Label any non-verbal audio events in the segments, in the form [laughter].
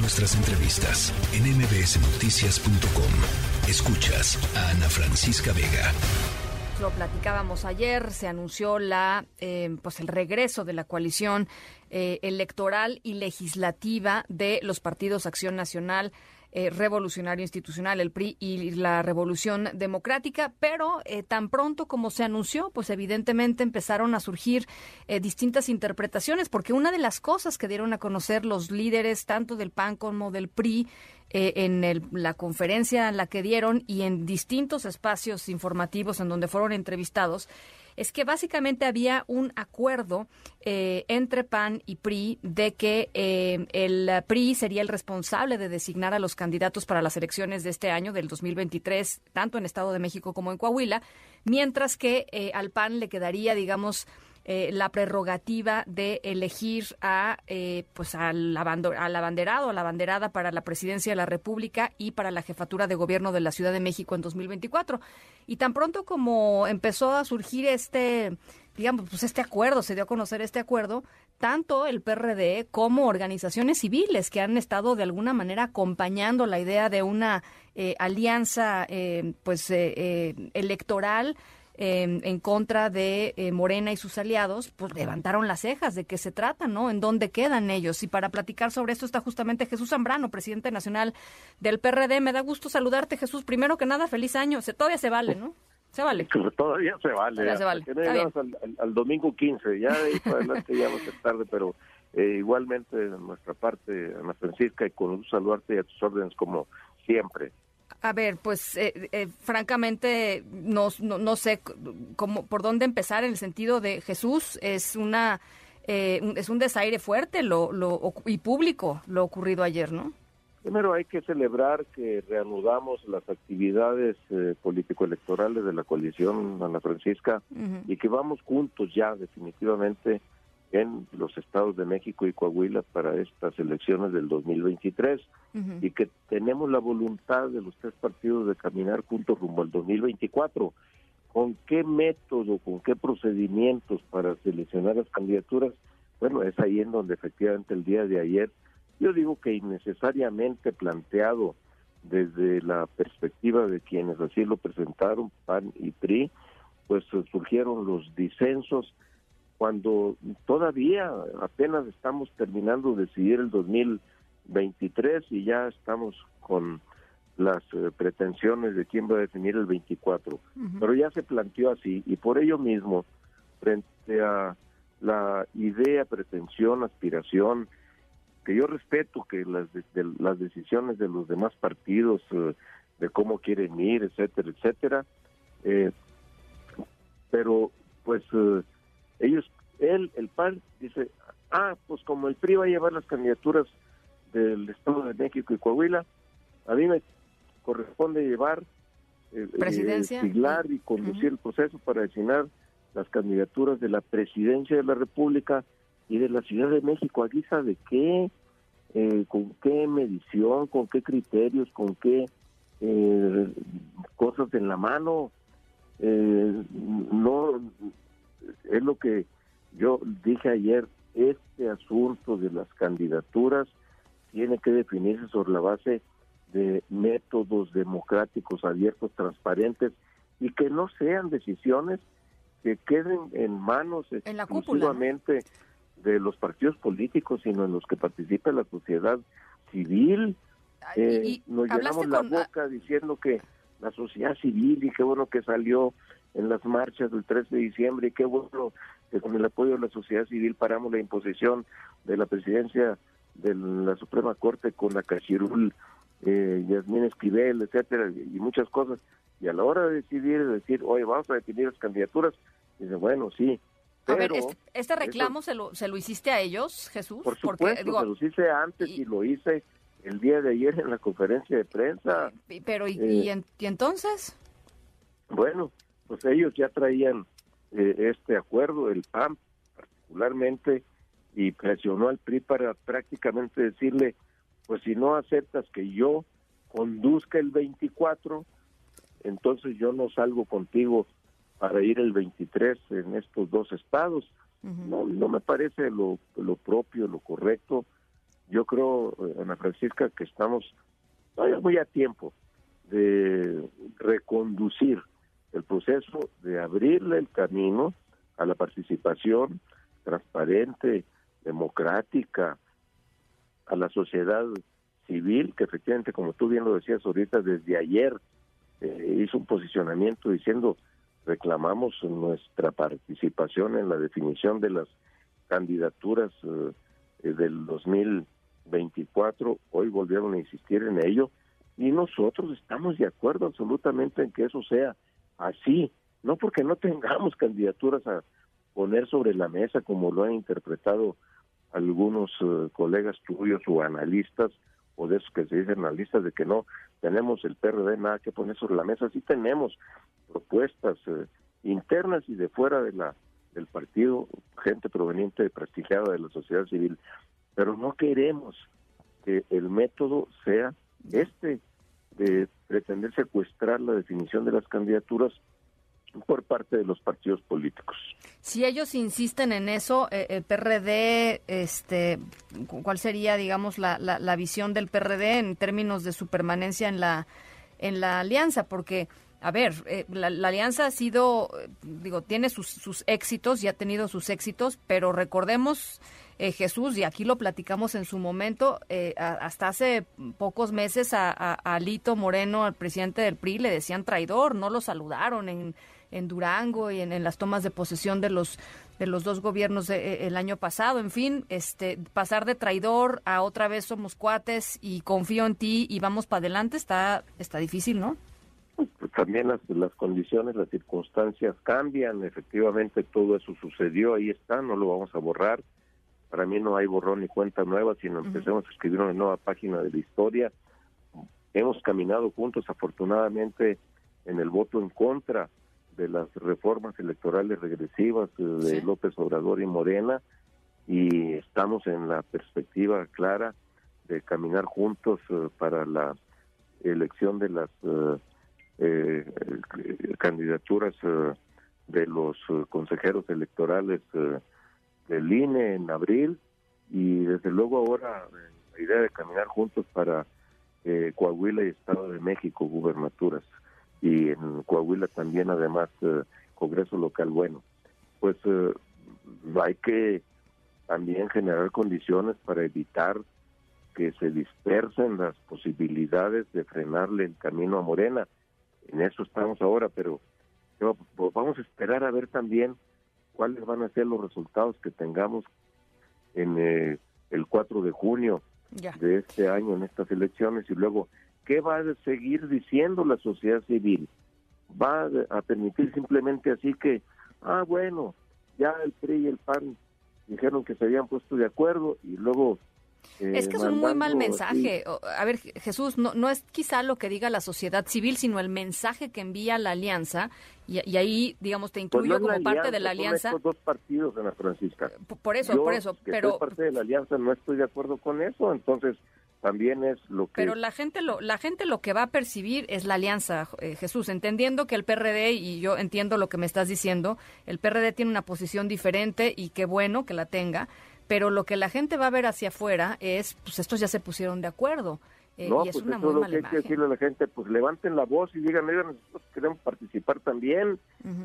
Nuestras entrevistas en mbsnoticias.com. Escuchas a Ana Francisca Vega. Lo platicábamos ayer, se anunció la, eh, pues el regreso de la coalición eh, electoral y legislativa de los partidos Acción Nacional, eh, revolucionario institucional, el PRI y la Revolución Democrática, pero eh, tan pronto como se anunció, pues evidentemente empezaron a surgir eh, distintas interpretaciones, porque una de las cosas que dieron a conocer los líderes tanto del PAN como del PRI en la conferencia en la que dieron y en distintos espacios informativos en donde fueron entrevistados, es que básicamente había un acuerdo eh, entre PAN y PRI de que eh, el PRI sería el responsable de designar a los candidatos para las elecciones de este año, del 2023, tanto en Estado de México como en Coahuila, mientras que eh, al PAN le quedaría, digamos, eh, la prerrogativa de elegir a eh, pues al, al abanderado, a la abanderada para la presidencia de la República y para la jefatura de gobierno de la Ciudad de México en 2024. Y tan pronto como empezó a surgir este digamos, pues este acuerdo, se dio a conocer este acuerdo, tanto el PRD como organizaciones civiles que han estado de alguna manera acompañando la idea de una eh, alianza pues electoral en contra de eh, Morena y sus aliados, pues levantaron las cejas de qué se trata, ¿no? ¿En dónde quedan ellos? Y para platicar sobre esto está justamente Jesús Zambrano, presidente nacional del PRD. Me da gusto saludarte, Jesús. Primero que nada, feliz año. Se, todavía se vale, ¿no? Se vale. [laughs] Todavía se vale. Todavía se vale. Al, domingo 15, ya de ahí para adelante ya va a ser tarde, pero eh, igualmente de nuestra parte, Ana Francisca, y con un saludarte y a tus órdenes como siempre. A ver, pues eh, eh, francamente no, no, sé cómo, por dónde empezar en el sentido de Jesús es una eh, es un desaire fuerte lo, lo, y público lo ocurrido ayer, ¿no? Primero hay que celebrar que reanudamos las actividades político-electorales de la coalición Ana Francisca y que vamos juntos ya definitivamente en los estados de México y Coahuila para estas elecciones del 2023 y que tenemos la voluntad de los tres partidos de caminar juntos rumbo al 2024. ¿Con qué método, con qué procedimientos para seleccionar las candidaturas? Bueno, es ahí en donde efectivamente el día de ayer, yo digo que innecesariamente planteado desde la perspectiva de quienes así lo presentaron, PAN y PRI, pues surgieron los disensos, cuando todavía apenas estamos terminando de decidir el 2023 y ya estamos con las eh, pretensiones de quién va a definir el 24. Pero ya se planteó así y por ello mismo, frente a la idea, pretensión, aspiración, que yo respeto que las, las decisiones de los demás partidos, eh, de cómo quieren ir, etcétera, etcétera, eh, pero pues el PAN, dice, ah, pues como el PRI va a llevar las candidaturas del Estado de México y Coahuila, a mí me corresponde llevar, eh, ¿Presidencia? siglar y conducir el proceso para designar las candidaturas de la presidencia de la República y de la Ciudad de México. ¿A guisa de qué? Eh, ¿Con qué medición? ¿Con qué criterios? ¿Con qué eh, cosas en la mano? no es lo que yo dije ayer, este asunto de las candidaturas tiene que definirse sobre la base de métodos democráticos abiertos, transparentes y que no sean decisiones que queden en manos exclusivamente de los partidos políticos, sino en los que participa la sociedad civil. Eh, nos llenamos la boca diciendo que la sociedad civil y qué bueno que salió en las marchas del 13 de diciembre y qué bueno que con el apoyo de la sociedad civil paramos la imposición de la presidencia de la Suprema Corte con la Cachirul, eh, Yasmín Esquivel, etcétera, y muchas cosas. Y a la hora de decidir, decir, oye, vamos a definir las candidaturas, dice, bueno, sí. a ver, este, este reclamo se, lo, se lo hiciste a ellos, Jesús. Por supuesto, se lo hice antes y, lo hice el día de ayer en la conferencia de prensa. Pero, ¿y, y eh, entonces? Bueno, pues ellos ya traían eh, este acuerdo, el PAN particularmente, y presionó al PRI para prácticamente decirle, pues si no aceptas que yo conduzca el 24, entonces yo no salgo contigo para ir el 23 en estos dos estados. No, no me parece lo, lo propio, lo correcto. yo creo, Ana Francisca, que estamos todavía muy a tiempo de reconducir el proceso de abrirle el camino a la participación transparente, democrática, a la sociedad civil, que efectivamente, como tú bien lo decías ahorita, desde ayer eh, hizo un posicionamiento diciendo reclamamos nuestra participación en la definición de las candidaturas eh, del 2024, hoy volvieron a insistir en ello, y nosotros estamos de acuerdo absolutamente en que eso sea así, no porque no [laughs] tengamos candidaturas a poner sobre la mesa como lo han interpretado algunos eh, colegas tuyos o analistas o de esos que se dicen analistas de que no tenemos el PRD nada que poner sobre la mesa, sí tenemos propuestas eh, internas y de fuera de la del partido, gente proveniente prestigiada de la sociedad civil, pero no queremos que el método sea este de pretender secuestrar la definición de las candidaturas por parte de los partidos políticos. Si ellos insisten en eso, eh, el PRD, este, ¿cuál sería, digamos, la, la, visión del PRD en términos de su permanencia en la en la alianza? Porque, a ver, eh, la, alianza ha sido, digo, tiene sus, sus éxitos y ha tenido sus éxitos, pero recordemos eh, Jesús, y aquí lo platicamos en su momento, eh, hasta hace pocos meses a, Alito Moreno, al presidente del PRI, le decían traidor, no lo saludaron en, en Durango y en, las tomas de posesión de los de los dos gobiernos eh, el año pasado, en fin, este pasar de traidor a otra vez somos cuates y confío en ti y vamos para adelante está está difícil, ¿no? También las, las condiciones, las circunstancias cambian, efectivamente todo eso sucedió, ahí está, no lo vamos a borrar. Para mí no hay borrón ni cuenta nueva, sino empecemos a escribir una nueva página de la historia. Hemos caminado juntos, afortunadamente, en el voto en contra de las reformas electorales regresivas eh, de López Obrador y Morena y estamos en la perspectiva clara de caminar juntos eh, para la elección de las eh, candidaturas de los consejeros electorales del INE en abril y desde luego ahora eh, la idea de caminar juntos para eh, Coahuila y Estado de México, gubernaturas, y en Coahuila también además eh, Congreso local. Bueno, pues hay que también generar condiciones para evitar que se dispersen las posibilidades de frenarle el camino a Morena. En eso estamos ahora, pero vamos a esperar a ver también cuáles van a ser los resultados que tengamos en eh, el 4 de junio de este año en estas elecciones. Y luego qué va a seguir diciendo la sociedad civil va a permitir simplemente así que ah bueno ya el PRI y el PAN dijeron que se habían puesto de acuerdo y luego es que es un muy mal mensaje. A ver, Jesús, no, no es quizá lo que diga la sociedad civil, sino el mensaje que envía la alianza, y, ahí, digamos, te pues incluyo como parte de la alianza. Son dos partidos, Ana Francisca. Por eso, por eso. Que pero soy parte de la alianza, no estoy de acuerdo con eso, entonces también es lo que... Pero la gente lo, la gente lo que va a percibir es la alianza, eh, Jesús, entendiendo que el PRD, y yo entiendo lo que me estás diciendo, el PRD tiene una posición diferente y qué bueno que la tenga, pero lo que la gente va a ver hacia afuera es, pues estos ya se pusieron de acuerdo. Eh, no, y es pues una eso muy lo que hay que decirle a la gente, pues levanten la voz y digan, mira, nosotros queremos participar también,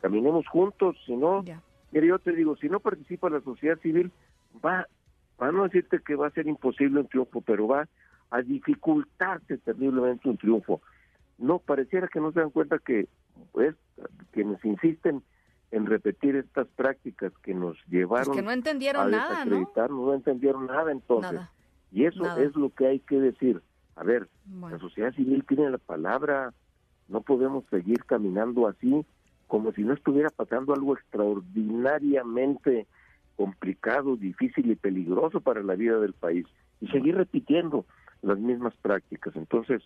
caminemos juntos, si no, mire, yo te digo, si no participa la sociedad civil, va, va a no decirte que va a ser imposible un triunfo, pero va a dificultarse terriblemente un triunfo. No, pareciera que no se dan cuenta que pues, quienes insisten en repetir estas prácticas que nos llevaron que no entendieron a nada, ¿no? ¿no? entendieron nada entonces. Y eso es lo que hay que decir. A ver, la sociedad civil tiene la palabra, no podemos seguir caminando así como si no estuviera pasando algo extraordinariamente complicado, difícil y peligroso para la vida del país y seguir repitiendo las mismas prácticas. Entonces,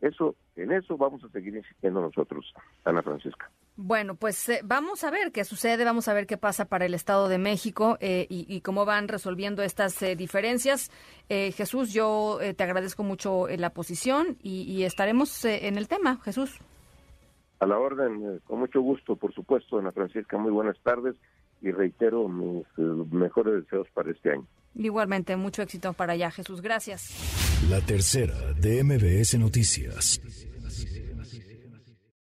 eso, en eso vamos a seguir insistiendo nosotros, Ana Francisca. Bueno, pues eh, vamos a ver qué sucede, vamos a ver qué pasa para el Estado de México eh, y, cómo van resolviendo estas eh, diferencias. Jesús, yo te agradezco mucho la posición y, y estaremos en el tema, Jesús. A la orden, con mucho gusto, por supuesto, Ana Francisca, muy buenas tardes y reitero mis mejores deseos para este año. Igualmente, mucho éxito para allá, Jesús. Gracias. La tercera de MBS Noticias.